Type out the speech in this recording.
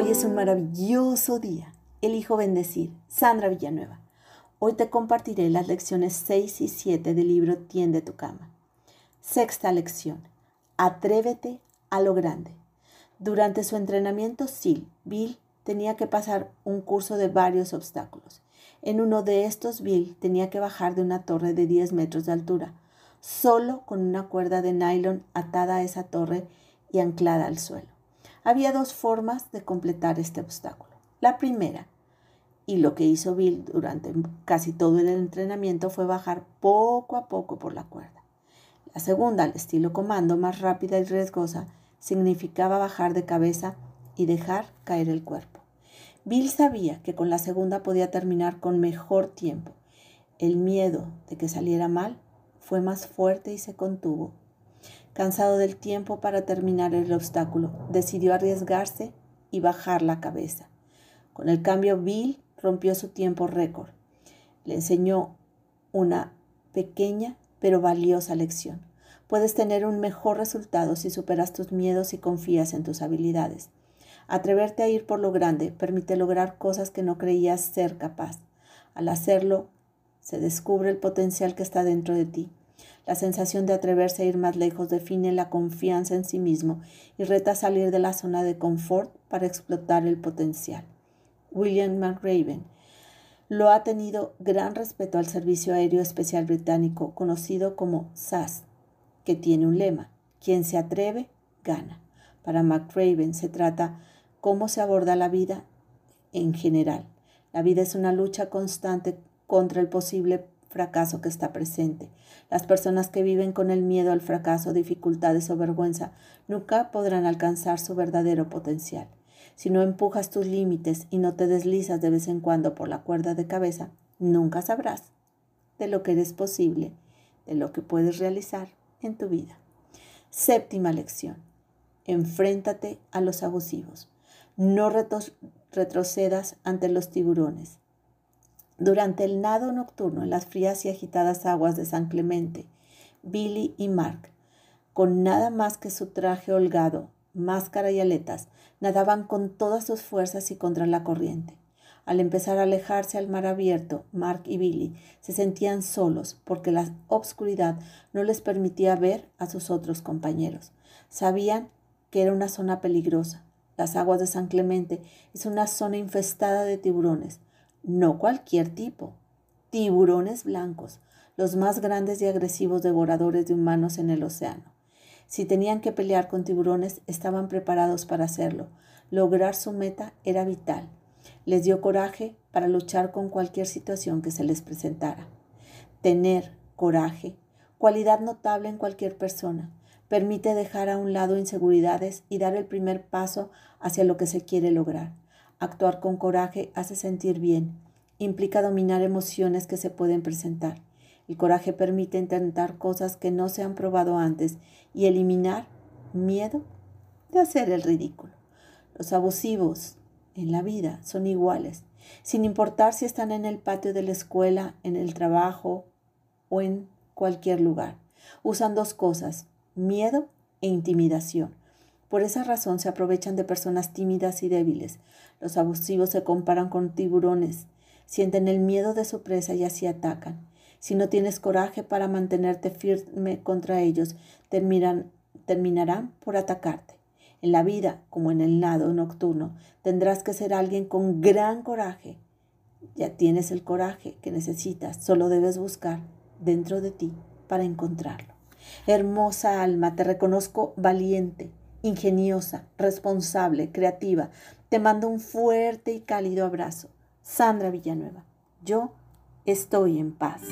Hoy es un maravilloso día. Elijo bendecir. Sandra Villanueva. Hoy te compartiré las lecciones 6 y 7 del libro Tiende tu cama. Sexta lección. Atrévete a lo grande. Durante su entrenamiento SEAL, Bill tenía que pasar un curso de varios obstáculos. En uno de estos, Bill tenía que bajar de una torre de 10 metros de altura, solo con una cuerda de nylon atada a esa torre y anclada al suelo. Había dos formas de completar este obstáculo. La primera, y lo que hizo Bill durante casi todo el entrenamiento fue bajar poco a poco por la cuerda. La segunda, al estilo comando, más rápida y riesgosa, significaba bajar de cabeza y dejar caer el cuerpo. Bill sabía que con la segunda podía terminar con mejor tiempo. El miedo de que saliera mal fue más fuerte y se contuvo Cansado del tiempo para terminar el obstáculo, decidió arriesgarse y bajar la cabeza. Con el cambio, Bill rompió su tiempo récord. Le enseñó una pequeña pero valiosa lección. Puedes tener un mejor resultado si superas tus miedos y confías en tus habilidades. Atreverte a ir por lo grande permite lograr cosas que no creías ser capaz. Al hacerlo, se descubre el potencial que está dentro de ti. La sensación de atreverse a ir más lejos define la confianza en sí mismo y reta salir de la zona de confort para explotar el potencial. William McRaven lo ha tenido gran respeto al Servicio Aéreo Especial Británico, conocido como SAS, que tiene un lema, quien se atreve, gana. Para McRaven se trata cómo se aborda la vida en general. La vida es una lucha constante contra el posible fracaso que está presente. Las personas que viven con el miedo al fracaso, dificultades o vergüenza nunca podrán alcanzar su verdadero potencial. Si no empujas tus límites y no te deslizas de vez en cuando por la cuerda de cabeza, nunca sabrás de lo que eres posible, de lo que puedes realizar en tu vida. Séptima lección. Enfréntate a los abusivos. No retrocedas ante los tiburones. Durante el nado nocturno en las frías y agitadas aguas de San Clemente, Billy y Mark, con nada más que su traje holgado, máscara y aletas, nadaban con todas sus fuerzas y contra la corriente. Al empezar a alejarse al mar abierto, Mark y Billy se sentían solos porque la obscuridad no les permitía ver a sus otros compañeros. Sabían que era una zona peligrosa. Las aguas de San Clemente es una zona infestada de tiburones no cualquier tipo, tiburones blancos, los más grandes y agresivos devoradores de humanos en el océano. Si tenían que pelear con tiburones, estaban preparados para hacerlo. Lograr su meta era vital. Les dio coraje para luchar con cualquier situación que se les presentara. Tener coraje, cualidad notable en cualquier persona, permite dejar a un lado inseguridades y dar el primer paso hacia lo que se quiere lograr. Actuar con coraje hace sentir bien, implica dominar emociones que se pueden presentar. El coraje permite intentar cosas que no se han probado antes y eliminar miedo de hacer el ridículo. Los abusivos en la vida son iguales, sin importar si están en el patio de la escuela, en el trabajo o en cualquier lugar. Usan dos cosas, miedo e intimidación. Por esa razón se aprovechan de personas tímidas y débiles. Los abusivos se comparan con tiburones, sienten el miedo de su presa y así atacan. Si no tienes coraje para mantenerte firme contra ellos, terminarán por atacarte. En la vida, como en el nado nocturno, tendrás que ser alguien con gran coraje. Ya tienes el coraje que necesitas, solo debes buscar dentro de ti para encontrarlo. Hermosa alma, te reconozco valiente, ingeniosa, responsable, creativa. Te mando un fuerte y cálido abrazo. Sandra Villanueva. Yo estoy en paz.